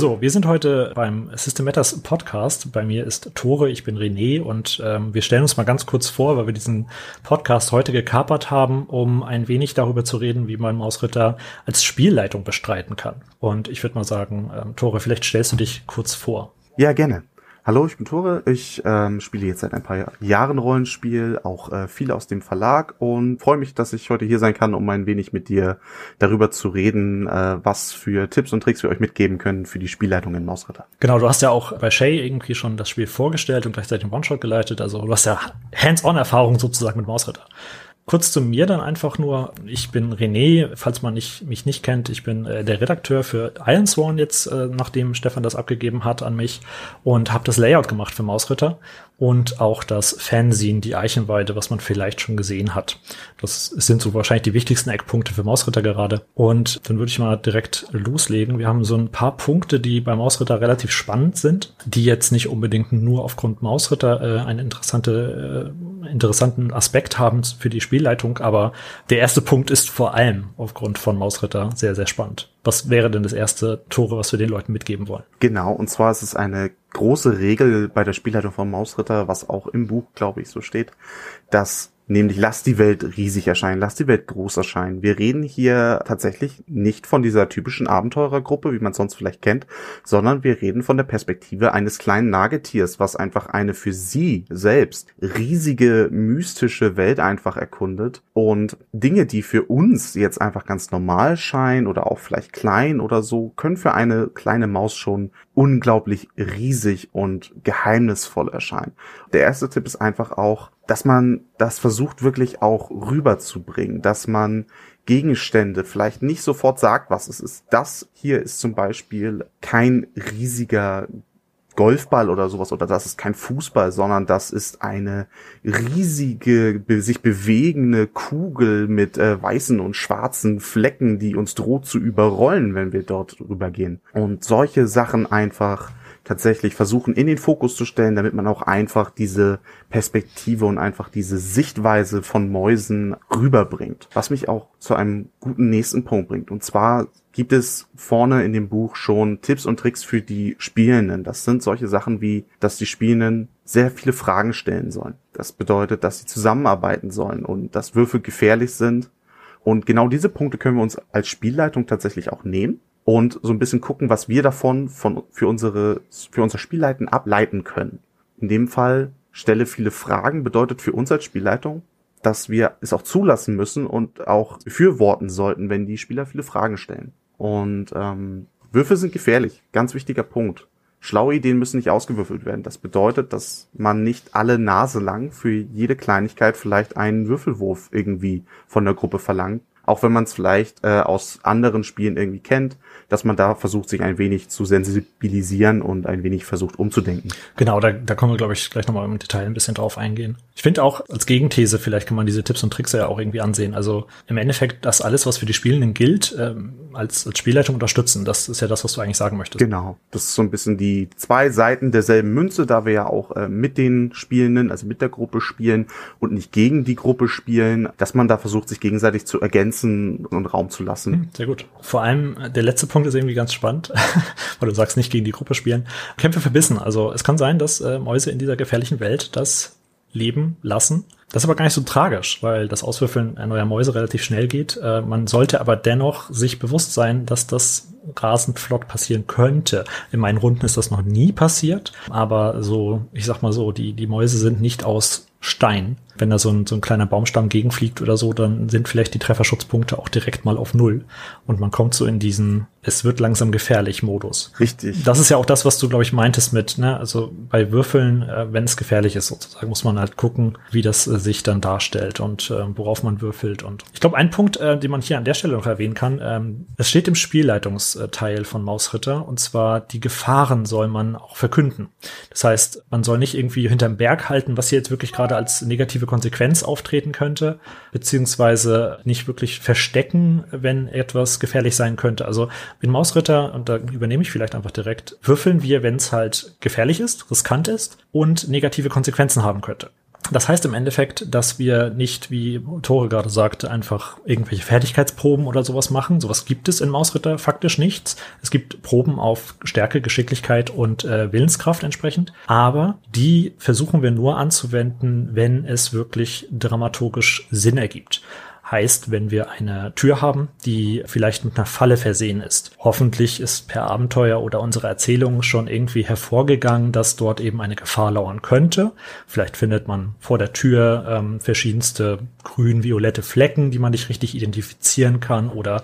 So, wir sind heute beim System Matters Podcast. Bei mir ist Tore, ich bin René und ähm, wir stellen uns mal ganz kurz vor, weil wir diesen Podcast heute gekapert haben, um ein wenig darüber zu reden, wie man Mausritter als Spielleitung bestreiten kann. Und ich würde mal sagen, ähm, Tore, vielleicht stellst du dich kurz vor. Ja, gerne. Hallo, ich bin Tore. Ich ähm, spiele jetzt seit ein paar Jahren Rollenspiel, auch äh, viel aus dem Verlag und freue mich, dass ich heute hier sein kann, um ein wenig mit dir darüber zu reden, äh, was für Tipps und Tricks wir euch mitgeben können für die Spielleitung in Mausritter. Genau, du hast ja auch bei Shay irgendwie schon das Spiel vorgestellt und gleichzeitig einen One-Shot geleitet. Also du hast ja Hands-on-Erfahrung sozusagen mit Mausritter. Kurz zu mir dann einfach nur. Ich bin René, falls man nicht, mich nicht kennt. Ich bin äh, der Redakteur für Iron Sworn jetzt, äh, nachdem Stefan das abgegeben hat an mich und habe das Layout gemacht für Mausritter und auch das Fanzine, die Eichenweide, was man vielleicht schon gesehen hat. Das sind so wahrscheinlich die wichtigsten Eckpunkte für Mausritter gerade. Und dann würde ich mal direkt loslegen. Wir haben so ein paar Punkte, die bei Mausritter relativ spannend sind, die jetzt nicht unbedingt nur aufgrund Mausritter äh, einen interessante, äh, interessanten Aspekt haben für die Spielleitung, aber der erste Punkt ist vor allem aufgrund von Mausritter sehr, sehr spannend. Was wäre denn das erste Tore, was wir den Leuten mitgeben wollen? Genau, und zwar ist es eine große Regel bei der Spielleitung von Mausritter, was auch im Buch, glaube ich, so steht, dass nämlich lass die Welt riesig erscheinen, lass die Welt groß erscheinen. Wir reden hier tatsächlich nicht von dieser typischen Abenteurergruppe, wie man sonst vielleicht kennt, sondern wir reden von der Perspektive eines kleinen Nagetiers, was einfach eine für sie selbst riesige mystische Welt einfach erkundet und Dinge, die für uns jetzt einfach ganz normal scheinen oder auch vielleicht klein oder so, können für eine kleine Maus schon unglaublich riesig und geheimnisvoll erscheinen. Der erste Tipp ist einfach auch, dass man das versucht wirklich auch rüberzubringen, dass man Gegenstände vielleicht nicht sofort sagt, was es ist. Das hier ist zum Beispiel kein riesiger Golfball oder sowas oder das ist kein Fußball, sondern das ist eine riesige, sich bewegende Kugel mit äh, weißen und schwarzen Flecken, die uns droht zu überrollen, wenn wir dort rübergehen. Und solche Sachen einfach tatsächlich versuchen in den Fokus zu stellen, damit man auch einfach diese Perspektive und einfach diese Sichtweise von Mäusen rüberbringt. Was mich auch zu einem guten nächsten Punkt bringt. Und zwar gibt es vorne in dem Buch schon Tipps und Tricks für die Spielenden. Das sind solche Sachen wie, dass die Spielenden sehr viele Fragen stellen sollen. Das bedeutet, dass sie zusammenarbeiten sollen und dass Würfel gefährlich sind. Und genau diese Punkte können wir uns als Spielleitung tatsächlich auch nehmen und so ein bisschen gucken, was wir davon von, für unsere, für unser Spielleiten ableiten können. In dem Fall stelle viele Fragen bedeutet für uns als Spielleitung, dass wir es auch zulassen müssen und auch befürworten sollten, wenn die Spieler viele Fragen stellen. Und ähm, Würfel sind gefährlich, ganz wichtiger Punkt. Schlaue Ideen müssen nicht ausgewürfelt werden. Das bedeutet, dass man nicht alle Nase lang für jede Kleinigkeit vielleicht einen Würfelwurf irgendwie von der Gruppe verlangt, auch wenn man es vielleicht äh, aus anderen Spielen irgendwie kennt, dass man da versucht, sich ein wenig zu sensibilisieren und ein wenig versucht umzudenken. Genau, da, da kommen wir, glaube ich, gleich nochmal im Detail ein bisschen drauf eingehen. Ich finde auch als Gegenthese, vielleicht kann man diese Tipps und Tricks ja auch irgendwie ansehen. Also im Endeffekt, das alles, was für die Spielenden gilt, ähm, als, als Spielleitung unterstützen. Das ist ja das, was du eigentlich sagen möchtest. Genau. Das ist so ein bisschen die zwei Seiten derselben Münze, da wir ja auch äh, mit den Spielenden, also mit der Gruppe spielen und nicht gegen die Gruppe spielen, dass man da versucht, sich gegenseitig zu ergänzen und Raum zu lassen. Hm, sehr gut. Vor allem äh, der letzte Punkt ist irgendwie ganz spannend, weil du sagst, nicht gegen die Gruppe spielen. Kämpfe verbissen. Also es kann sein, dass äh, Mäuse in dieser gefährlichen Welt das leben lassen. Das ist aber gar nicht so tragisch, weil das Auswürfeln neuer Mäuse relativ schnell geht. Äh, man sollte aber dennoch sich bewusst sein, dass das rasend flott passieren könnte. In meinen Runden ist das noch nie passiert, aber so, ich sag mal so, die, die Mäuse sind nicht aus Stein. Wenn da so ein, so ein kleiner Baumstamm gegenfliegt oder so, dann sind vielleicht die Trefferschutzpunkte auch direkt mal auf Null. Und man kommt so in diesen, es wird langsam gefährlich Modus. Richtig. Das ist ja auch das, was du, glaube ich, meintest mit, ne, also bei Würfeln, äh, wenn es gefährlich ist, sozusagen, muss man halt gucken, wie das äh, sich dann darstellt und äh, worauf man würfelt. Und ich glaube, ein Punkt, äh, den man hier an der Stelle noch erwähnen kann, ähm, es steht im Spielleitungsteil von Mausritter, und zwar die Gefahren soll man auch verkünden. Das heißt, man soll nicht irgendwie hinterm Berg halten, was hier jetzt wirklich gerade als negative Konsequenz auftreten könnte, beziehungsweise nicht wirklich verstecken, wenn etwas gefährlich sein könnte. Also in Mausritter, und da übernehme ich vielleicht einfach direkt, würfeln wir, wenn es halt gefährlich ist, riskant ist und negative Konsequenzen haben könnte. Das heißt im Endeffekt, dass wir nicht, wie Tore gerade sagte, einfach irgendwelche Fertigkeitsproben oder sowas machen. Sowas gibt es in Mausritter faktisch nichts. Es gibt Proben auf Stärke, Geschicklichkeit und äh, Willenskraft entsprechend. Aber die versuchen wir nur anzuwenden, wenn es wirklich dramaturgisch Sinn ergibt. Heißt, wenn wir eine Tür haben, die vielleicht mit einer Falle versehen ist. Hoffentlich ist per Abenteuer oder unsere Erzählung schon irgendwie hervorgegangen, dass dort eben eine Gefahr lauern könnte. Vielleicht findet man vor der Tür ähm, verschiedenste grün-violette Flecken, die man nicht richtig identifizieren kann oder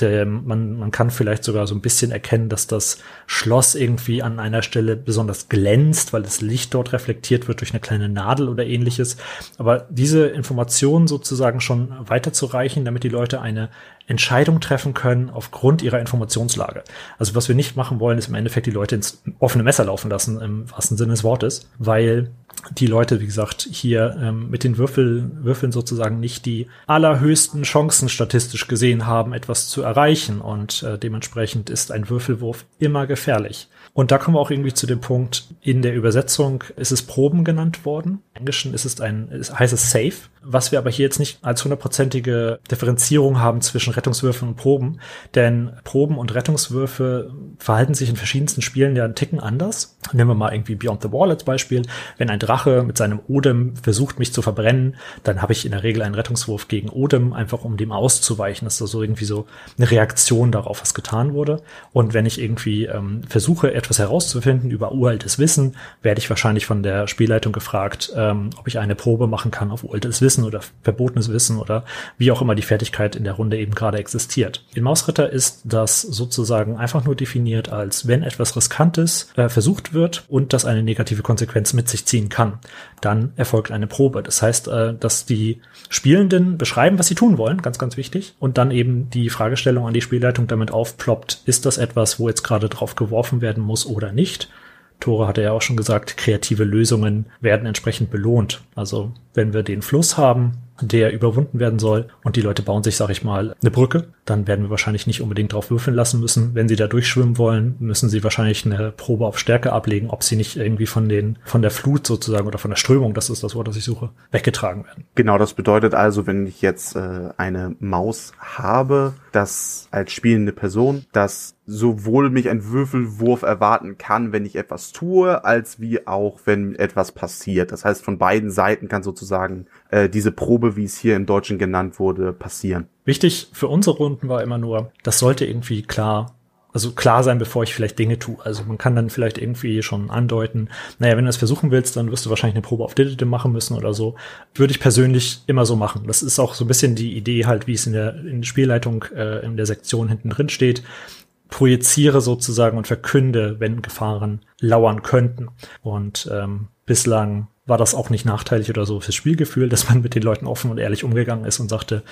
der, man, man kann vielleicht sogar so ein bisschen erkennen, dass das Schloss irgendwie an einer Stelle besonders glänzt, weil das Licht dort reflektiert wird durch eine kleine Nadel oder ähnliches. Aber diese Informationen sozusagen schon weiterzureichen, damit die Leute eine Entscheidung treffen können aufgrund ihrer Informationslage. Also was wir nicht machen wollen, ist im Endeffekt die Leute ins offene Messer laufen lassen, im wahrsten Sinne des Wortes, weil die Leute, wie gesagt, hier ähm, mit den Würfel, Würfeln sozusagen nicht die allerhöchsten Chancen statistisch gesehen haben, etwas zu erreichen. Und äh, dementsprechend ist ein Würfelwurf immer gefährlich. Und da kommen wir auch irgendwie zu dem Punkt, in der Übersetzung ist es Proben genannt worden. Im Englischen ist es ein, ist, heißt es Safe. Was wir aber hier jetzt nicht als hundertprozentige Differenzierung haben zwischen Rettungswürfen und Proben. Denn Proben und Rettungswürfe verhalten sich in verschiedensten Spielen ja einen Ticken anders. Nehmen wir mal irgendwie Beyond the Wall als Beispiel. Wenn ein Drache mit seinem Odem versucht, mich zu verbrennen, dann habe ich in der Regel einen Rettungswurf gegen Odem, einfach um dem auszuweichen. Das ist also irgendwie so eine Reaktion darauf, was getan wurde. Und wenn ich irgendwie ähm, versuche, etwas herauszufinden über uraltes Wissen, werde ich wahrscheinlich von der Spielleitung gefragt, ähm, ob ich eine Probe machen kann auf uraltes Wissen oder verbotenes Wissen oder wie auch immer die Fertigkeit in der Runde eben gerade existiert. In Mausritter ist das sozusagen einfach nur definiert als, wenn etwas Riskantes äh, versucht wird und das eine negative Konsequenz mit sich ziehen kann, dann erfolgt eine Probe. Das heißt, äh, dass die Spielenden beschreiben, was sie tun wollen, ganz, ganz wichtig, und dann eben die Fragestellung an die Spielleitung damit aufploppt, ist das etwas, wo jetzt gerade drauf geworfen werden muss oder nicht. Tore hatte ja auch schon gesagt, kreative Lösungen werden entsprechend belohnt. Also wenn wir den Fluss haben, der überwunden werden soll und die Leute bauen sich, sag ich mal, eine Brücke, dann werden wir wahrscheinlich nicht unbedingt drauf würfeln lassen müssen. Wenn sie da durchschwimmen wollen, müssen sie wahrscheinlich eine Probe auf Stärke ablegen, ob sie nicht irgendwie von den, von der Flut sozusagen oder von der Strömung, das ist das Wort, das ich suche, weggetragen werden. Genau, das bedeutet also, wenn ich jetzt äh, eine Maus habe, dass als spielende Person, dass sowohl mich ein Würfelwurf erwarten kann, wenn ich etwas tue, als wie auch, wenn etwas passiert. Das heißt, von beiden Seiten kann sozusagen äh, diese Probe, wie es hier im Deutschen genannt wurde, passieren. Wichtig für unsere Runden war immer nur, das sollte irgendwie klar also klar sein, bevor ich vielleicht Dinge tue. Also man kann dann vielleicht irgendwie schon andeuten, naja, wenn du das versuchen willst, dann wirst du wahrscheinlich eine Probe auf Digital machen müssen oder so. Würde ich persönlich immer so machen. Das ist auch so ein bisschen die Idee halt, wie es in der, in der Spielleitung äh, in der Sektion hinten drin steht projiziere sozusagen und verkünde, wenn Gefahren lauern könnten. Und ähm, bislang war das auch nicht nachteilig oder so fürs Spielgefühl, dass man mit den Leuten offen und ehrlich umgegangen ist und sagte,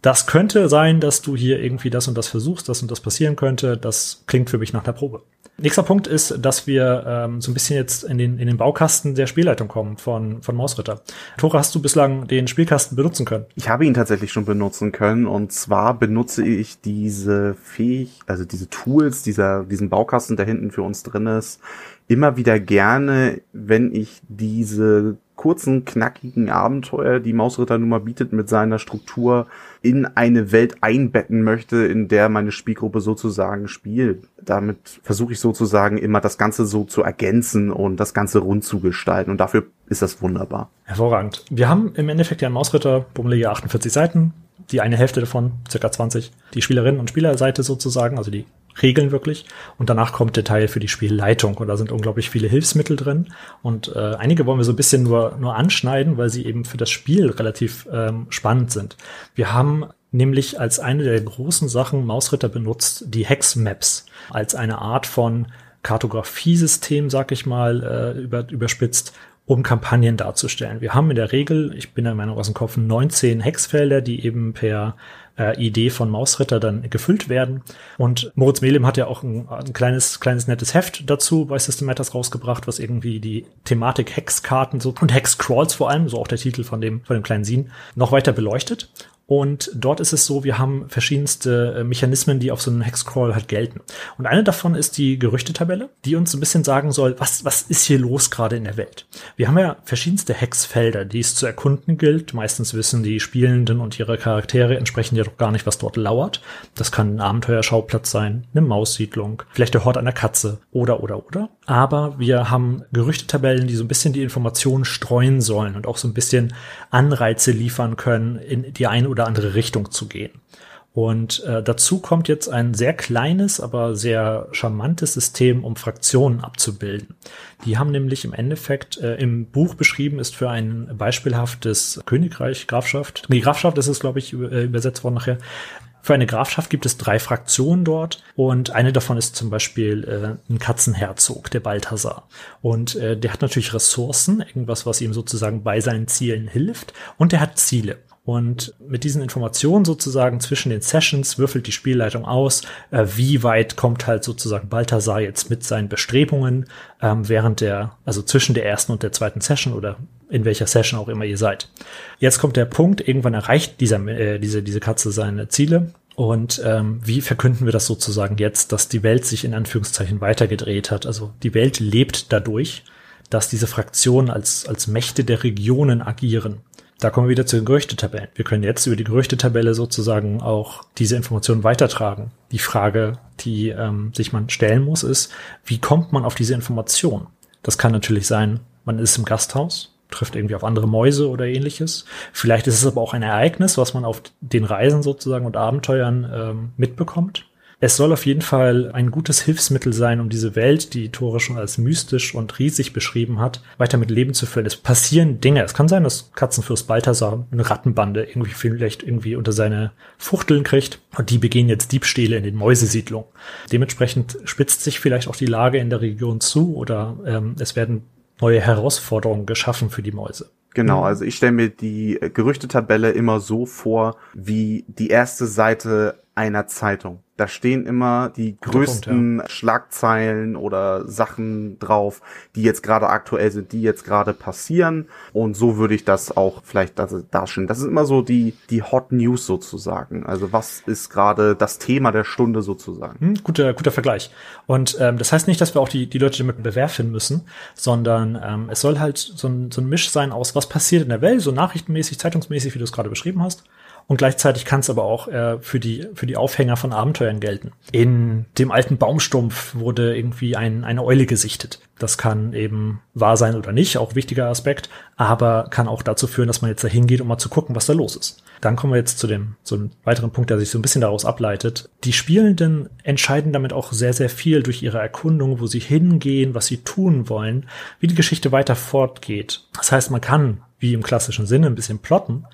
das könnte sein, dass du hier irgendwie das und das versuchst, das und das passieren könnte. Das klingt für mich nach der Probe. Nächster Punkt ist, dass wir ähm, so ein bisschen jetzt in den, in den Baukasten der Spielleitung kommen von, von Mausritter. Tore, hast du bislang den Spielkasten benutzen können? Ich habe ihn tatsächlich schon benutzen können und zwar benutze ich diese fähig, also diese Tools, dieser, diesen Baukasten, der hinten für uns drin ist, immer wieder gerne, wenn ich diese kurzen, knackigen Abenteuer, die Mausritter nun mal bietet mit seiner Struktur, in eine Welt einbetten möchte, in der meine Spielgruppe sozusagen spielt. Damit versuche ich sozusagen immer das Ganze so zu ergänzen und das Ganze rund zu gestalten. Und dafür ist das wunderbar. Hervorragend. Wir haben im Endeffekt ja einen Mausritter, bummelige 48 Seiten, die eine Hälfte davon, circa 20, die Spielerinnen und Spielerseite sozusagen, also die Regeln wirklich. Und danach kommt der Teil für die Spielleitung. Und da sind unglaublich viele Hilfsmittel drin. Und äh, einige wollen wir so ein bisschen nur, nur anschneiden, weil sie eben für das Spiel relativ ähm, spannend sind. Wir haben nämlich als eine der großen Sachen Mausritter benutzt die Hex-Maps als eine Art von Kartografiesystem, sag ich mal, äh, über, überspitzt, um Kampagnen darzustellen. Wir haben in der Regel, ich bin der Meinung aus dem Kopf, 19 Hexfelder, die eben per äh, Idee von Mausritter dann gefüllt werden. Und Moritz Melem hat ja auch ein, ein kleines, kleines nettes Heft dazu bei System Matters rausgebracht, was irgendwie die Thematik Hexkarten so und Hexcrawls vor allem, so auch der Titel von dem, von dem kleinen Scene, noch weiter beleuchtet. Und dort ist es so, wir haben verschiedenste äh, Mechanismen, die auf so einem Hexcrawl halt gelten. Und eine davon ist die Gerüchtetabelle, die uns ein bisschen sagen soll, was, was ist hier los gerade in der Welt. Wir haben ja verschiedenste Hexfelder, die es zu erkunden gilt. Meistens wissen die Spielenden und ihre Charaktere entsprechend ja doch gar nicht, was dort lauert. Das kann ein Abenteuerschauplatz sein, eine Maussiedlung, vielleicht der Hort einer Katze oder, oder, oder. Aber wir haben Gerüchtetabellen, die so ein bisschen die Informationen streuen sollen und auch so ein bisschen Anreize liefern können, in die eine oder oder andere Richtung zu gehen. Und äh, dazu kommt jetzt ein sehr kleines, aber sehr charmantes System, um Fraktionen abzubilden. Die haben nämlich im Endeffekt äh, im Buch beschrieben, ist für ein beispielhaftes Königreich, Grafschaft. Die Grafschaft ist es, glaube ich, äh, übersetzt worden nachher. Für eine Grafschaft gibt es drei Fraktionen dort und eine davon ist zum Beispiel äh, ein Katzenherzog, der Balthasar. Und äh, der hat natürlich Ressourcen, irgendwas, was ihm sozusagen bei seinen Zielen hilft und der hat Ziele. Und mit diesen Informationen sozusagen zwischen den Sessions würfelt die Spielleitung aus, äh, wie weit kommt halt sozusagen Balthasar jetzt mit seinen Bestrebungen ähm, während der, also zwischen der ersten und der zweiten Session oder in welcher Session auch immer ihr seid. Jetzt kommt der Punkt, irgendwann erreicht dieser, äh, diese, diese Katze seine Ziele. Und ähm, wie verkünden wir das sozusagen jetzt, dass die Welt sich in Anführungszeichen weitergedreht hat? Also die Welt lebt dadurch, dass diese Fraktionen als, als Mächte der Regionen agieren. Da kommen wir wieder zu den Gerüchtetabellen. Wir können jetzt über die Gerüchtetabelle sozusagen auch diese Informationen weitertragen. Die Frage, die ähm, sich man stellen muss, ist, wie kommt man auf diese Information? Das kann natürlich sein, man ist im Gasthaus, trifft irgendwie auf andere Mäuse oder ähnliches. Vielleicht ist es aber auch ein Ereignis, was man auf den Reisen sozusagen und Abenteuern ähm, mitbekommt. Es soll auf jeden Fall ein gutes Hilfsmittel sein, um diese Welt, die Tore schon als mystisch und riesig beschrieben hat, weiter mit Leben zu füllen. Es passieren Dinge. Es kann sein, dass Katzenfürst Balthasar eine Rattenbande irgendwie vielleicht irgendwie unter seine Fuchteln kriegt und die begehen jetzt Diebstähle in den Mäusesiedlungen. Dementsprechend spitzt sich vielleicht auch die Lage in der Region zu oder ähm, es werden neue Herausforderungen geschaffen für die Mäuse. Genau, also ich stelle mir die Gerüchtetabelle immer so vor wie die erste Seite einer Zeitung. Da stehen immer die größten Punkt, ja. Schlagzeilen oder Sachen drauf, die jetzt gerade aktuell sind, die jetzt gerade passieren. Und so würde ich das auch vielleicht darstellen. Das ist immer so die, die Hot News sozusagen. Also was ist gerade das Thema der Stunde sozusagen? Hm, guter, guter Vergleich. Und ähm, das heißt nicht, dass wir auch die, die Leute damit bewerfen müssen, sondern ähm, es soll halt so ein, so ein Misch sein aus, was passiert in der Welt, so nachrichtenmäßig, zeitungsmäßig, wie du es gerade beschrieben hast und gleichzeitig kann es aber auch äh, für die für die Aufhänger von Abenteuern gelten. In dem alten Baumstumpf wurde irgendwie ein, eine Eule gesichtet. Das kann eben wahr sein oder nicht, auch wichtiger Aspekt, aber kann auch dazu führen, dass man jetzt da hingeht, um mal zu gucken, was da los ist. Dann kommen wir jetzt zu dem, zu einem weiteren Punkt, der sich so ein bisschen daraus ableitet. Die Spielenden entscheiden damit auch sehr, sehr viel durch ihre Erkundung, wo sie hingehen, was sie tun wollen, wie die Geschichte weiter fortgeht. Das heißt, man kann, wie im klassischen Sinne, ein bisschen plotten,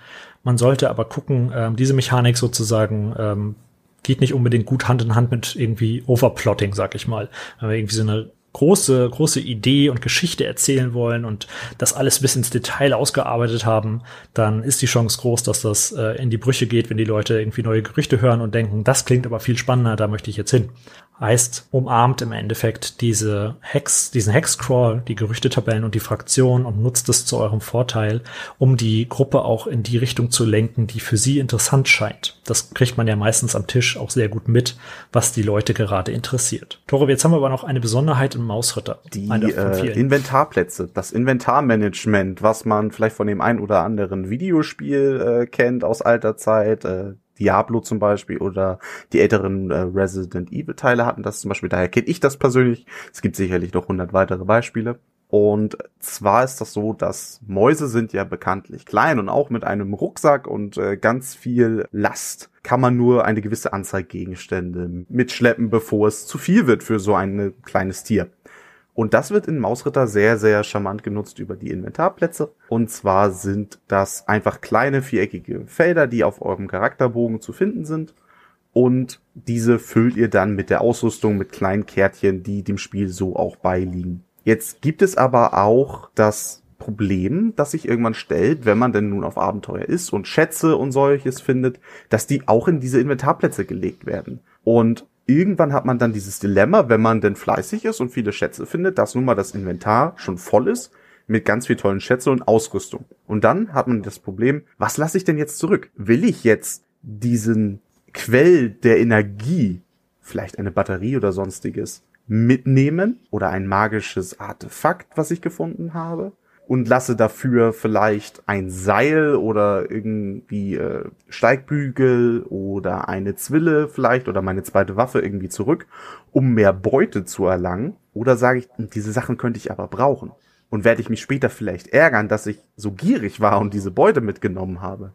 man sollte aber gucken, ähm, diese Mechanik sozusagen ähm, geht nicht unbedingt gut Hand in Hand mit irgendwie Overplotting, sag ich mal. Wenn wir irgendwie so eine große, große Idee und Geschichte erzählen wollen und das alles bis ins Detail ausgearbeitet haben, dann ist die Chance groß, dass das äh, in die Brüche geht, wenn die Leute irgendwie neue Gerüchte hören und denken, das klingt aber viel spannender, da möchte ich jetzt hin heißt, umarmt im Endeffekt diese Hex, diesen Hexcrawl, die Gerüchtetabellen und die Fraktion und nutzt es zu eurem Vorteil, um die Gruppe auch in die Richtung zu lenken, die für sie interessant scheint. Das kriegt man ja meistens am Tisch auch sehr gut mit, was die Leute gerade interessiert. Tore, jetzt haben wir aber noch eine Besonderheit im Mausritter. Die äh, Inventarplätze, das Inventarmanagement, was man vielleicht von dem ein oder anderen Videospiel äh, kennt aus alter Zeit, äh, Diablo zum Beispiel oder die älteren äh, Resident Evil Teile hatten das zum Beispiel. Daher kenne ich das persönlich. Es gibt sicherlich noch hundert weitere Beispiele. Und zwar ist das so, dass Mäuse sind ja bekanntlich klein und auch mit einem Rucksack und äh, ganz viel Last kann man nur eine gewisse Anzahl Gegenstände mitschleppen, bevor es zu viel wird für so ein kleines Tier. Und das wird in Mausritter sehr, sehr charmant genutzt über die Inventarplätze. Und zwar sind das einfach kleine viereckige Felder, die auf eurem Charakterbogen zu finden sind. Und diese füllt ihr dann mit der Ausrüstung mit kleinen Kärtchen, die dem Spiel so auch beiliegen. Jetzt gibt es aber auch das Problem, das sich irgendwann stellt, wenn man denn nun auf Abenteuer ist und Schätze und solches findet, dass die auch in diese Inventarplätze gelegt werden. Und irgendwann hat man dann dieses Dilemma, wenn man denn fleißig ist und viele Schätze findet, dass nun mal das Inventar schon voll ist, mit ganz viel tollen Schätze und Ausrüstung. Und dann hat man das Problem, was lasse ich denn jetzt zurück? Will ich jetzt diesen Quell der Energie, vielleicht eine Batterie oder sonstiges, mitnehmen oder ein magisches Artefakt, was ich gefunden habe? Und lasse dafür vielleicht ein Seil oder irgendwie äh, Steigbügel oder eine Zwille vielleicht oder meine zweite Waffe irgendwie zurück, um mehr Beute zu erlangen. Oder sage ich, diese Sachen könnte ich aber brauchen. Und werde ich mich später vielleicht ärgern, dass ich so gierig war und diese Beute mitgenommen habe.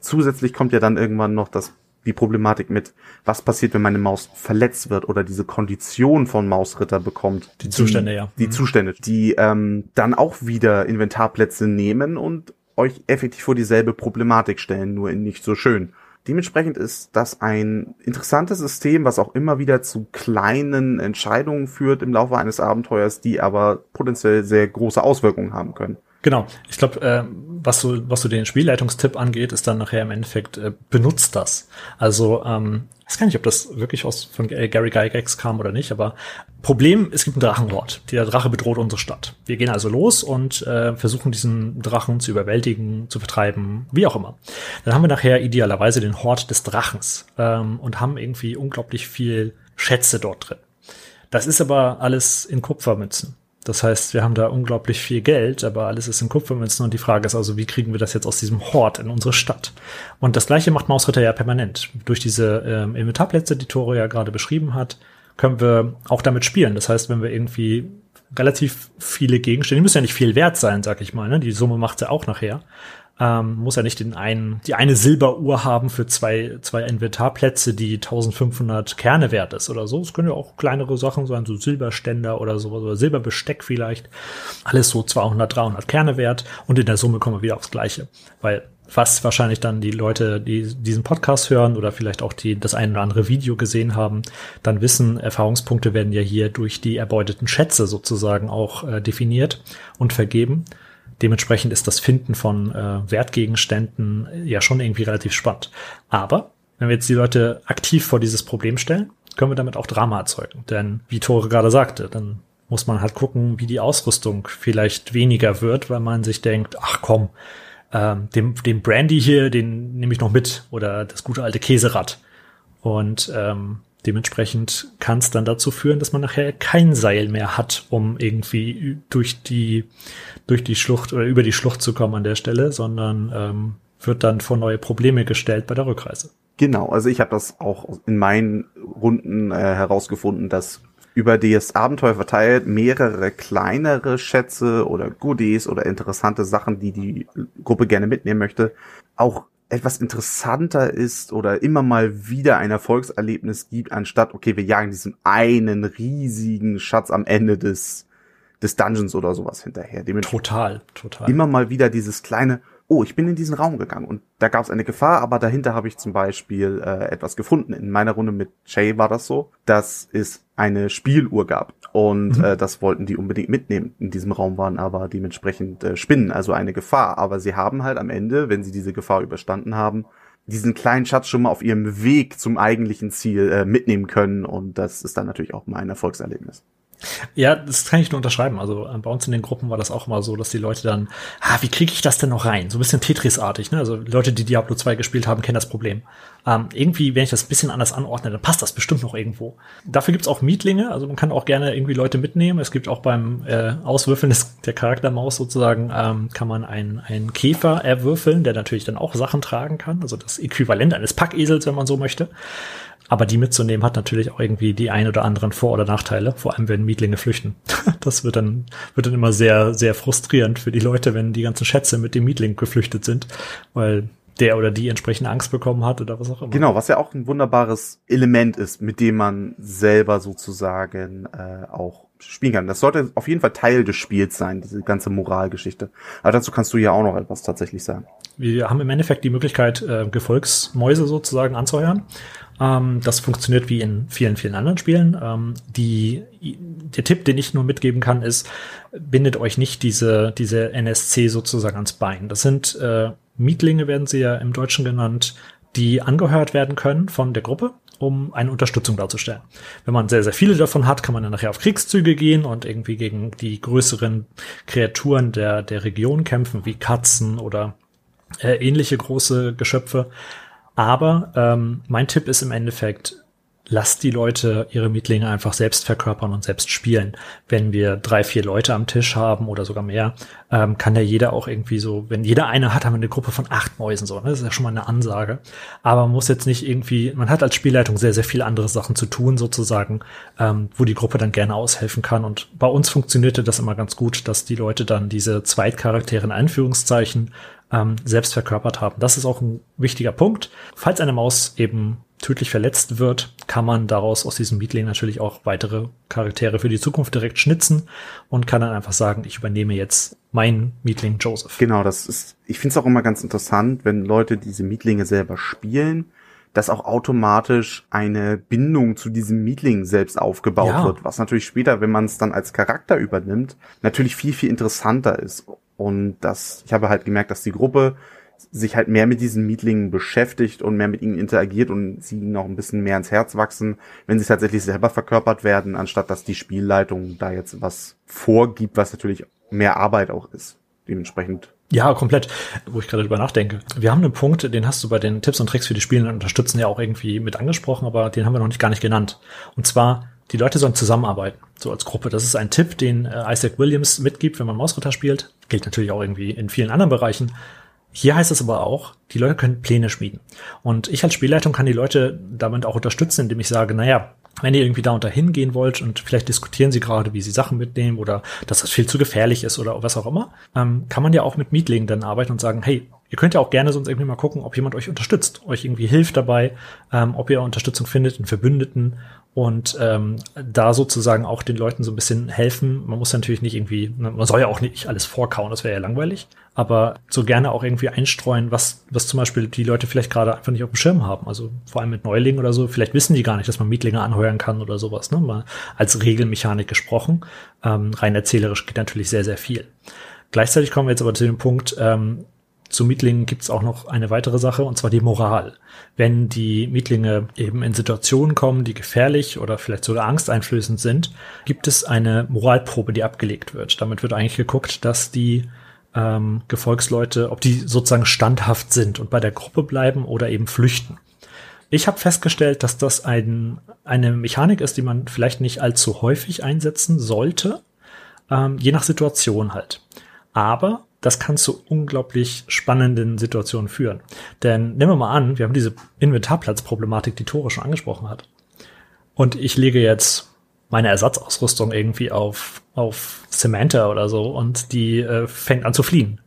Zusätzlich kommt ja dann irgendwann noch das die Problematik mit, was passiert, wenn meine Maus verletzt wird oder diese Kondition von Mausritter bekommt. Die Zustände, ja. Die mhm. Zustände, die ähm, dann auch wieder Inventarplätze nehmen und euch effektiv vor dieselbe Problematik stellen, nur in nicht so schön. Dementsprechend ist das ein interessantes System, was auch immer wieder zu kleinen Entscheidungen führt im Laufe eines Abenteuers, die aber potenziell sehr große Auswirkungen haben können. Genau. Ich glaube, äh, was so was so den Spielleitungstipp angeht, ist dann nachher im Endeffekt äh, benutzt das. Also ähm, ich weiß gar nicht, ob das wirklich aus von Gary Gygax kam oder nicht, aber Problem, es gibt einen Drachenhort. Der Drache bedroht unsere Stadt. Wir gehen also los und äh, versuchen diesen Drachen zu überwältigen, zu vertreiben, wie auch immer. Dann haben wir nachher idealerweise den Hort des Drachens ähm, und haben irgendwie unglaublich viel Schätze dort drin. Das ist aber alles in Kupfermünzen. Das heißt, wir haben da unglaublich viel Geld, aber alles ist in Kupfermünzen und die Frage ist also, wie kriegen wir das jetzt aus diesem Hort in unsere Stadt? Und das gleiche macht Mausritter ja permanent. Durch diese ähm, Inventarplätze, die Tore ja gerade beschrieben hat, können wir auch damit spielen. Das heißt, wenn wir irgendwie relativ viele Gegenstände, die müssen ja nicht viel wert sein, sag ich mal, ne? die Summe macht sie auch nachher. Ähm, muss ja nicht den einen, die eine Silberuhr haben für zwei, zwei Inventarplätze, die 1500 Kerne wert ist oder so. Es können ja auch kleinere Sachen sein, so Silberständer oder so, oder Silberbesteck vielleicht. Alles so 200, 300 Kerne wert und in der Summe kommen wir wieder aufs Gleiche. Weil was wahrscheinlich dann die Leute, die diesen Podcast hören oder vielleicht auch die das ein oder andere Video gesehen haben, dann wissen, Erfahrungspunkte werden ja hier durch die erbeuteten Schätze sozusagen auch äh, definiert und vergeben. Dementsprechend ist das Finden von äh, Wertgegenständen ja schon irgendwie relativ spannend. Aber wenn wir jetzt die Leute aktiv vor dieses Problem stellen, können wir damit auch Drama erzeugen. Denn wie Tore gerade sagte, dann muss man halt gucken, wie die Ausrüstung vielleicht weniger wird, weil man sich denkt, ach komm, ähm, dem, dem Brandy hier, den nehme ich noch mit oder das gute alte Käserad. Und ähm, Dementsprechend kann es dann dazu führen, dass man nachher kein Seil mehr hat, um irgendwie durch die, durch die Schlucht oder über die Schlucht zu kommen an der Stelle, sondern ähm, wird dann vor neue Probleme gestellt bei der Rückreise. Genau, also ich habe das auch in meinen Runden äh, herausgefunden, dass über das Abenteuer verteilt mehrere kleinere Schätze oder Goodies oder interessante Sachen, die die Gruppe gerne mitnehmen möchte, auch etwas interessanter ist oder immer mal wieder ein Erfolgserlebnis gibt, anstatt, okay, wir jagen diesen einen riesigen Schatz am Ende des, des Dungeons oder sowas hinterher. Total, total. Immer mal wieder dieses kleine, oh, ich bin in diesen Raum gegangen und da gab es eine Gefahr, aber dahinter habe ich zum Beispiel äh, etwas gefunden. In meiner Runde mit Shay war das so, dass es eine Spieluhr gab und mhm. äh, das wollten die unbedingt mitnehmen. In diesem Raum waren aber dementsprechend äh, Spinnen, also eine Gefahr. Aber sie haben halt am Ende, wenn sie diese Gefahr überstanden haben, diesen kleinen Schatz schon mal auf ihrem Weg zum eigentlichen Ziel äh, mitnehmen können und das ist dann natürlich auch mal ein Erfolgserlebnis. Ja, das kann ich nur unterschreiben. Also äh, bei uns in den Gruppen war das auch immer so, dass die Leute dann, ah, wie kriege ich das denn noch rein? So ein bisschen Tetris-artig, ne? Also Leute, die Diablo 2 gespielt haben, kennen das Problem. Ähm, irgendwie, wenn ich das ein bisschen anders anordne, dann passt das bestimmt noch irgendwo. Dafür gibt's auch Mietlinge, also man kann auch gerne irgendwie Leute mitnehmen. Es gibt auch beim äh, Auswürfeln des, der Charaktermaus sozusagen, ähm, kann man einen, einen Käfer erwürfeln, der natürlich dann auch Sachen tragen kann. Also das Äquivalent eines Packesels, wenn man so möchte. Aber die mitzunehmen hat natürlich auch irgendwie die ein oder anderen Vor- oder Nachteile, vor allem wenn Mietlinge flüchten. Das wird dann, wird dann immer sehr, sehr frustrierend für die Leute, wenn die ganzen Schätze mit dem Mietling geflüchtet sind, weil der oder die entsprechende Angst bekommen hat oder was auch immer. Genau, was ja auch ein wunderbares Element ist, mit dem man selber sozusagen äh, auch spielen kann. Das sollte auf jeden Fall Teil des Spiels sein, diese ganze Moralgeschichte. Aber dazu kannst du ja auch noch etwas tatsächlich sagen. Wir haben im Endeffekt die Möglichkeit, äh, Gefolgsmäuse sozusagen anzuheuern. Ähm, das funktioniert wie in vielen, vielen anderen Spielen. Ähm, die, der Tipp, den ich nur mitgeben kann, ist, bindet euch nicht diese, diese NSC sozusagen ans Bein. Das sind äh, Mietlinge, werden sie ja im Deutschen genannt, die angehört werden können von der Gruppe, um eine Unterstützung darzustellen. Wenn man sehr, sehr viele davon hat, kann man dann nachher auf Kriegszüge gehen und irgendwie gegen die größeren Kreaturen der, der Region kämpfen, wie Katzen oder äh, ähnliche große Geschöpfe. Aber ähm, mein Tipp ist im Endeffekt, lasst die Leute ihre Mietlinge einfach selbst verkörpern und selbst spielen. Wenn wir drei, vier Leute am Tisch haben oder sogar mehr, ähm, kann ja jeder auch irgendwie so, wenn jeder eine hat, haben wir eine Gruppe von acht Mäusen so. Ne? Das ist ja schon mal eine Ansage. Aber man muss jetzt nicht irgendwie, man hat als Spielleitung sehr, sehr viele andere Sachen zu tun sozusagen, ähm, wo die Gruppe dann gerne aushelfen kann. Und bei uns funktionierte das immer ganz gut, dass die Leute dann diese Zweitcharaktere in Anführungszeichen ähm, selbst verkörpert haben. Das ist auch ein wichtiger Punkt. Falls eine Maus eben tödlich verletzt wird, kann man daraus aus diesem Mietling natürlich auch weitere Charaktere für die Zukunft direkt schnitzen und kann dann einfach sagen, ich übernehme jetzt meinen Mietling Joseph. Genau, das ist, ich finde es auch immer ganz interessant, wenn Leute diese Mietlinge selber spielen, dass auch automatisch eine Bindung zu diesem Mietling selbst aufgebaut ja. wird, was natürlich später, wenn man es dann als Charakter übernimmt, natürlich viel, viel interessanter ist. Und das, ich habe halt gemerkt, dass die Gruppe sich halt mehr mit diesen Mietlingen beschäftigt und mehr mit ihnen interagiert und sie noch ein bisschen mehr ins Herz wachsen, wenn sie tatsächlich selber verkörpert werden, anstatt dass die Spielleitung da jetzt was vorgibt, was natürlich mehr Arbeit auch ist. Dementsprechend ja, komplett, wo ich gerade drüber nachdenke. Wir haben einen Punkt, den hast du bei den Tipps und Tricks für die Spielenden unterstützen ja auch irgendwie mit angesprochen, aber den haben wir noch nicht gar nicht genannt. Und zwar, die Leute sollen zusammenarbeiten, so als Gruppe. Das ist ein Tipp, den äh, Isaac Williams mitgibt, wenn man Mausritter spielt. Gilt natürlich auch irgendwie in vielen anderen Bereichen. Hier heißt es aber auch, die Leute können Pläne schmieden. Und ich als Spielleitung kann die Leute damit auch unterstützen, indem ich sage, naja, wenn ihr irgendwie da und dahin gehen wollt und vielleicht diskutieren sie gerade, wie sie Sachen mitnehmen oder dass das viel zu gefährlich ist oder was auch immer, ähm, kann man ja auch mit Mietlingen dann arbeiten und sagen, hey, ihr könnt ja auch gerne sonst irgendwie mal gucken, ob jemand euch unterstützt, euch irgendwie hilft dabei, ähm, ob ihr Unterstützung findet in Verbündeten und ähm, da sozusagen auch den Leuten so ein bisschen helfen. Man muss natürlich nicht irgendwie, ne, man soll ja auch nicht alles vorkauen, das wäre ja langweilig, aber so gerne auch irgendwie einstreuen, was, was zum Beispiel die Leute vielleicht gerade einfach nicht auf dem Schirm haben. Also vor allem mit Neulingen oder so, vielleicht wissen die gar nicht, dass man Mietlinge anheuern kann oder sowas, ne? Mal als Regelmechanik gesprochen. Ähm, rein erzählerisch geht natürlich sehr, sehr viel. Gleichzeitig kommen wir jetzt aber zu dem Punkt, ähm, zu Mietlingen gibt es auch noch eine weitere Sache, und zwar die Moral. Wenn die Mietlinge eben in Situationen kommen, die gefährlich oder vielleicht sogar angsteinflößend sind, gibt es eine Moralprobe, die abgelegt wird. Damit wird eigentlich geguckt, dass die ähm, Gefolgsleute, ob die sozusagen standhaft sind und bei der Gruppe bleiben oder eben flüchten. Ich habe festgestellt, dass das ein, eine Mechanik ist, die man vielleicht nicht allzu häufig einsetzen sollte, ähm, je nach Situation halt. Aber das kann zu unglaublich spannenden Situationen führen. Denn nehmen wir mal an, wir haben diese Inventarplatzproblematik, die Tore schon angesprochen hat. Und ich lege jetzt meine Ersatzausrüstung irgendwie auf, auf Samantha oder so und die äh, fängt an zu fliehen.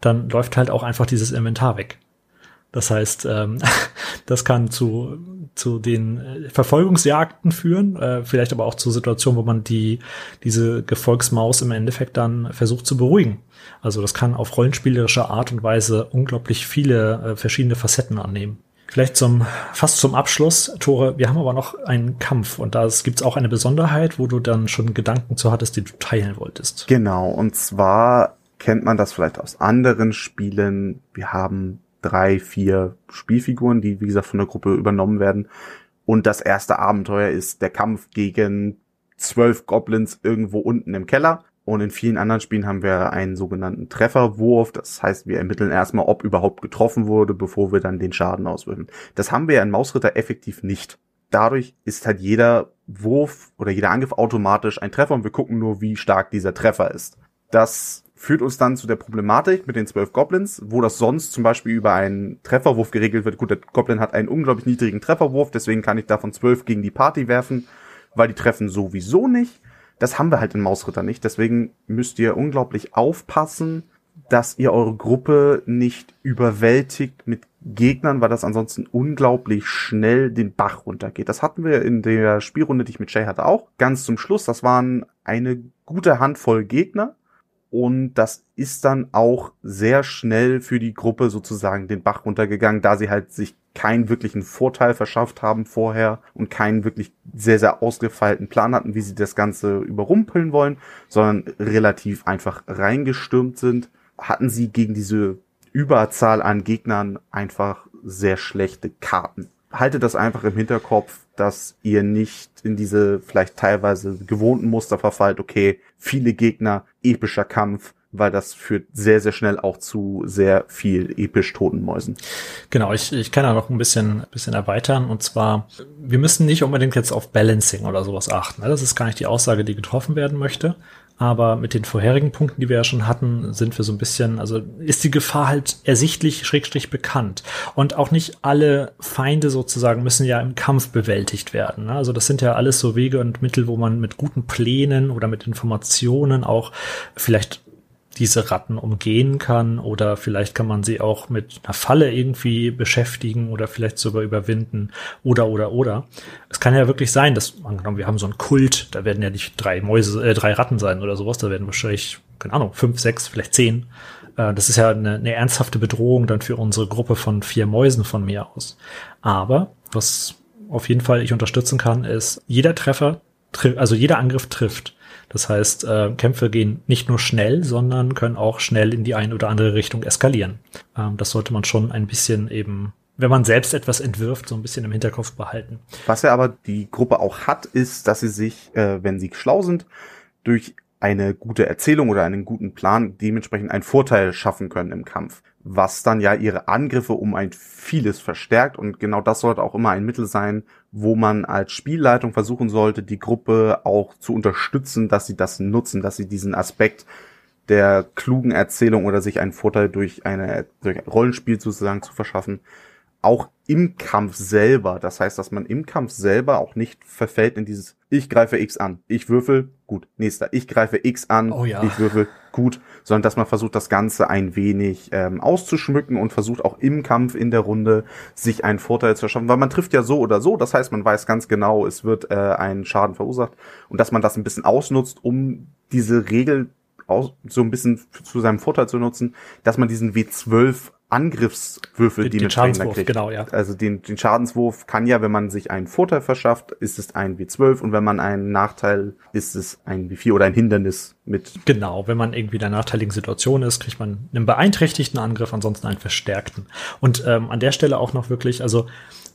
Dann läuft halt auch einfach dieses Inventar weg. Das heißt, ähm, das kann zu, zu den äh, Verfolgungsjagden führen, äh, vielleicht aber auch zu Situationen, wo man die, diese Gefolgsmaus im Endeffekt dann versucht zu beruhigen. Also das kann auf rollenspielerische Art und Weise unglaublich viele äh, verschiedene Facetten annehmen. Vielleicht zum, fast zum Abschluss, Tore, wir haben aber noch einen Kampf und da gibt es auch eine Besonderheit, wo du dann schon Gedanken zu hattest, die du teilen wolltest. Genau, und zwar kennt man das vielleicht aus anderen Spielen. Wir haben drei, vier Spielfiguren, die, wie gesagt, von der Gruppe übernommen werden. Und das erste Abenteuer ist der Kampf gegen zwölf Goblins irgendwo unten im Keller. Und in vielen anderen Spielen haben wir einen sogenannten Trefferwurf. Das heißt, wir ermitteln erstmal, ob überhaupt getroffen wurde, bevor wir dann den Schaden auswürfen. Das haben wir ja in Mausritter effektiv nicht. Dadurch ist halt jeder Wurf oder jeder Angriff automatisch ein Treffer und wir gucken nur, wie stark dieser Treffer ist. Das führt uns dann zu der Problematik mit den zwölf Goblins, wo das sonst zum Beispiel über einen Trefferwurf geregelt wird. Gut, der Goblin hat einen unglaublich niedrigen Trefferwurf, deswegen kann ich davon zwölf gegen die Party werfen, weil die treffen sowieso nicht. Das haben wir halt in Mausritter nicht, deswegen müsst ihr unglaublich aufpassen, dass ihr eure Gruppe nicht überwältigt mit Gegnern, weil das ansonsten unglaublich schnell den Bach runtergeht. Das hatten wir in der Spielrunde, die ich mit Shay hatte, auch. Ganz zum Schluss, das waren eine gute Handvoll Gegner und das ist dann auch sehr schnell für die Gruppe sozusagen den Bach runtergegangen, da sie halt sich keinen wirklichen Vorteil verschafft haben vorher und keinen wirklich sehr, sehr ausgefeilten Plan hatten, wie sie das Ganze überrumpeln wollen, sondern relativ einfach reingestürmt sind, hatten sie gegen diese Überzahl an Gegnern einfach sehr schlechte Karten. Haltet das einfach im Hinterkopf, dass ihr nicht in diese vielleicht teilweise gewohnten Muster verfallt, okay, viele Gegner, epischer Kampf, weil das führt sehr, sehr schnell auch zu sehr viel episch toten Mäusen. Genau, ich, ich kann da noch ein bisschen, bisschen erweitern. Und zwar, wir müssen nicht unbedingt jetzt auf Balancing oder sowas achten. Ne? Das ist gar nicht die Aussage, die getroffen werden möchte. Aber mit den vorherigen Punkten, die wir ja schon hatten, sind wir so ein bisschen, also ist die Gefahr halt ersichtlich, schrägstrich bekannt. Und auch nicht alle Feinde sozusagen müssen ja im Kampf bewältigt werden. Ne? Also das sind ja alles so Wege und Mittel, wo man mit guten Plänen oder mit Informationen auch vielleicht diese Ratten umgehen kann oder vielleicht kann man sie auch mit einer Falle irgendwie beschäftigen oder vielleicht sogar überwinden oder oder oder. Es kann ja wirklich sein, dass angenommen wir haben so einen Kult, da werden ja nicht drei Mäuse, äh, drei Ratten sein oder sowas, da werden wahrscheinlich keine Ahnung fünf, sechs, vielleicht zehn. Äh, das ist ja eine, eine ernsthafte Bedrohung dann für unsere Gruppe von vier Mäusen von mir aus. Aber was auf jeden Fall ich unterstützen kann, ist jeder Treffer, also jeder Angriff trifft. Das heißt, äh, Kämpfe gehen nicht nur schnell, sondern können auch schnell in die eine oder andere Richtung eskalieren. Ähm, das sollte man schon ein bisschen eben wenn man selbst etwas entwirft, so ein bisschen im Hinterkopf behalten. Was ja aber die Gruppe auch hat, ist, dass sie sich, äh, wenn sie schlau sind, durch eine gute Erzählung oder einen guten Plan dementsprechend einen Vorteil schaffen können im Kampf was dann ja ihre Angriffe um ein vieles verstärkt. Und genau das sollte auch immer ein Mittel sein, wo man als Spielleitung versuchen sollte, die Gruppe auch zu unterstützen, dass sie das nutzen, dass sie diesen Aspekt der klugen Erzählung oder sich einen Vorteil durch eine durch Rollenspiel sozusagen zu verschaffen, auch im Kampf selber. Das heißt, dass man im Kampf selber auch nicht verfällt in dieses ich greife X an, ich würfel, gut, nächster, ich greife X an, oh ja. ich würfel, gut, sondern dass man versucht, das Ganze ein wenig ähm, auszuschmücken und versucht auch im Kampf in der Runde sich einen Vorteil zu verschaffen, weil man trifft ja so oder so, das heißt, man weiß ganz genau, es wird äh, ein Schaden verursacht und dass man das ein bisschen ausnutzt, um diese Regel so ein bisschen zu seinem Vorteil zu nutzen, dass man diesen W12 Angriffswürfel, den, die den Schadenswurf, kriegt. genau, ja. Also den, den Schadenswurf kann ja, wenn man sich einen Vorteil verschafft, ist es ein W12 und wenn man einen Nachteil, ist es ein W4 oder ein Hindernis mit. Genau, wenn man irgendwie in einer nachteiligen Situation ist, kriegt man einen beeinträchtigten Angriff, ansonsten einen verstärkten. Und ähm, an der Stelle auch noch wirklich, also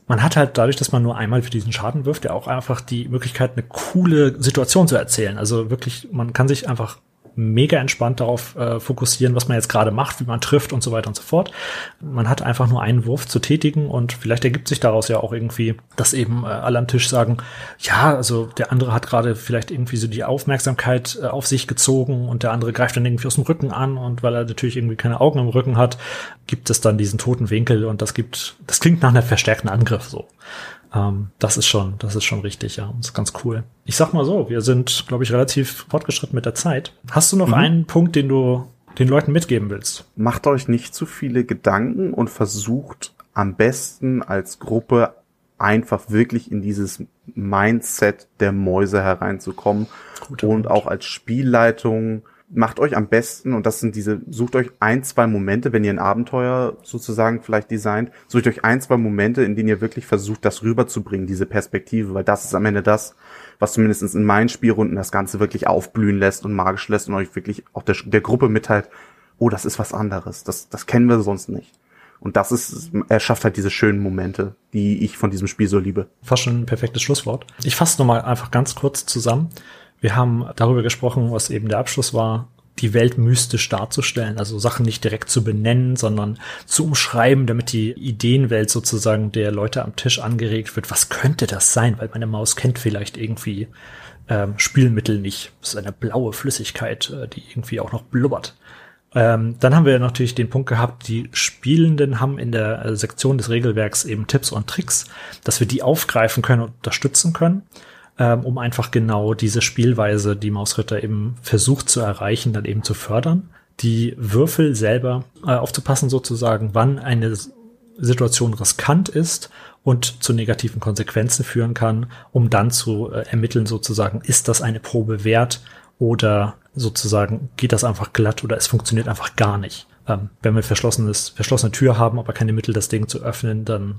man hat halt dadurch, dass man nur einmal für diesen Schaden wirft, ja auch einfach die Möglichkeit, eine coole Situation zu erzählen. Also wirklich, man kann sich einfach mega entspannt darauf äh, fokussieren, was man jetzt gerade macht, wie man trifft und so weiter und so fort. Man hat einfach nur einen Wurf zu tätigen und vielleicht ergibt sich daraus ja auch irgendwie, dass eben äh, alle am Tisch sagen, ja, also der andere hat gerade vielleicht irgendwie so die Aufmerksamkeit äh, auf sich gezogen und der andere greift dann irgendwie aus dem Rücken an und weil er natürlich irgendwie keine Augen im Rücken hat, gibt es dann diesen toten Winkel und das gibt, das klingt nach einer verstärkten Angriff so. Ähm, das ist schon, das ist schon richtig, ja. Das ist ganz cool. Ich sag mal so, wir sind, glaube ich, relativ fortgeschritten mit der Zeit. Hast du noch mhm. einen Punkt, den du den Leuten mitgeben willst? Macht euch nicht zu viele Gedanken und versucht am besten als Gruppe einfach wirklich in dieses Mindset der Mäuse hereinzukommen Guter und Punkt. auch als Spielleitung macht euch am besten, und das sind diese, sucht euch ein, zwei Momente, wenn ihr ein Abenteuer sozusagen vielleicht designt, sucht euch ein, zwei Momente, in denen ihr wirklich versucht, das rüberzubringen, diese Perspektive, weil das ist am Ende das, was zumindest in meinen Spielrunden das Ganze wirklich aufblühen lässt und magisch lässt und euch wirklich auch der, der Gruppe mitteilt, oh, das ist was anderes, das, das kennen wir sonst nicht. Und das ist, er schafft halt diese schönen Momente, die ich von diesem Spiel so liebe. Fast schon ein perfektes Schlusswort. Ich fasse nochmal einfach ganz kurz zusammen. Wir haben darüber gesprochen, was eben der Abschluss war, die Welt mystisch darzustellen, also Sachen nicht direkt zu benennen, sondern zu umschreiben, damit die Ideenwelt sozusagen der Leute am Tisch angeregt wird. Was könnte das sein? Weil meine Maus kennt vielleicht irgendwie ähm, Spielmittel nicht. Das ist eine blaue Flüssigkeit, äh, die irgendwie auch noch blubbert. Ähm, dann haben wir natürlich den Punkt gehabt, die Spielenden haben in der äh, Sektion des Regelwerks eben Tipps und Tricks, dass wir die aufgreifen können und unterstützen können ähm, um einfach genau diese Spielweise, die Mausritter eben versucht zu erreichen, dann eben zu fördern. Die Würfel selber äh, aufzupassen sozusagen, wann eine Situation riskant ist und zu negativen Konsequenzen führen kann, um dann zu äh, ermitteln sozusagen, ist das eine Probe wert oder sozusagen geht das einfach glatt oder es funktioniert einfach gar nicht. Ähm, wenn wir verschlossenes, verschlossene Tür haben, aber keine Mittel, das Ding zu öffnen, dann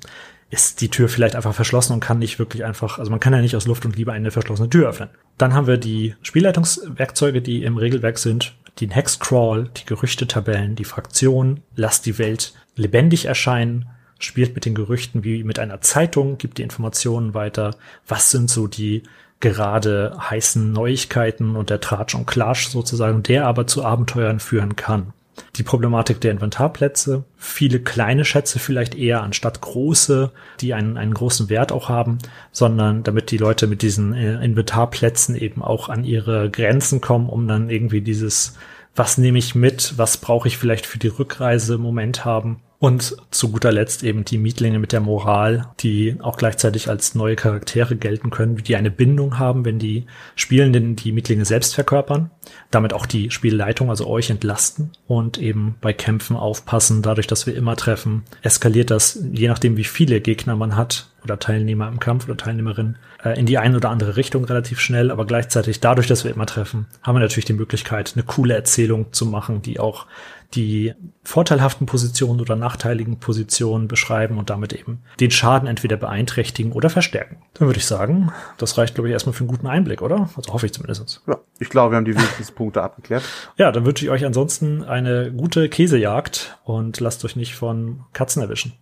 ist die Tür vielleicht einfach verschlossen und kann nicht wirklich einfach, also man kann ja nicht aus Luft und Liebe eine verschlossene Tür öffnen. Dann haben wir die Spielleitungswerkzeuge, die im Regelwerk sind, den Hexcrawl, die Gerüchtetabellen, die Fraktion, Lass die Welt lebendig erscheinen, spielt mit den Gerüchten wie mit einer Zeitung, gibt die Informationen weiter. Was sind so die gerade heißen Neuigkeiten und der Tratsch und Klatsch sozusagen, der aber zu Abenteuern führen kann. Die Problematik der Inventarplätze, viele kleine Schätze vielleicht eher anstatt große, die einen, einen großen Wert auch haben, sondern damit die Leute mit diesen äh, Inventarplätzen eben auch an ihre Grenzen kommen, um dann irgendwie dieses, was nehme ich mit, was brauche ich vielleicht für die Rückreise Moment haben. Und zu guter Letzt eben die Mietlinge mit der Moral, die auch gleichzeitig als neue Charaktere gelten können, die eine Bindung haben, wenn die Spielenden die Mietlinge selbst verkörpern, damit auch die Spielleitung, also euch entlasten und eben bei Kämpfen aufpassen, dadurch, dass wir immer treffen, eskaliert das, je nachdem wie viele Gegner man hat oder Teilnehmer im Kampf oder Teilnehmerin, äh, in die eine oder andere Richtung relativ schnell, aber gleichzeitig dadurch, dass wir immer treffen, haben wir natürlich die Möglichkeit, eine coole Erzählung zu machen, die auch die vorteilhaften Positionen oder nachteiligen Positionen beschreiben und damit eben den Schaden entweder beeinträchtigen oder verstärken. Dann würde ich sagen, das reicht, glaube ich, erstmal für einen guten Einblick, oder? Also hoffe ich zumindest. Ja, ich glaube, wir haben die wichtigsten Punkte abgeklärt. Ja, dann wünsche ich euch ansonsten eine gute Käsejagd und lasst euch nicht von Katzen erwischen.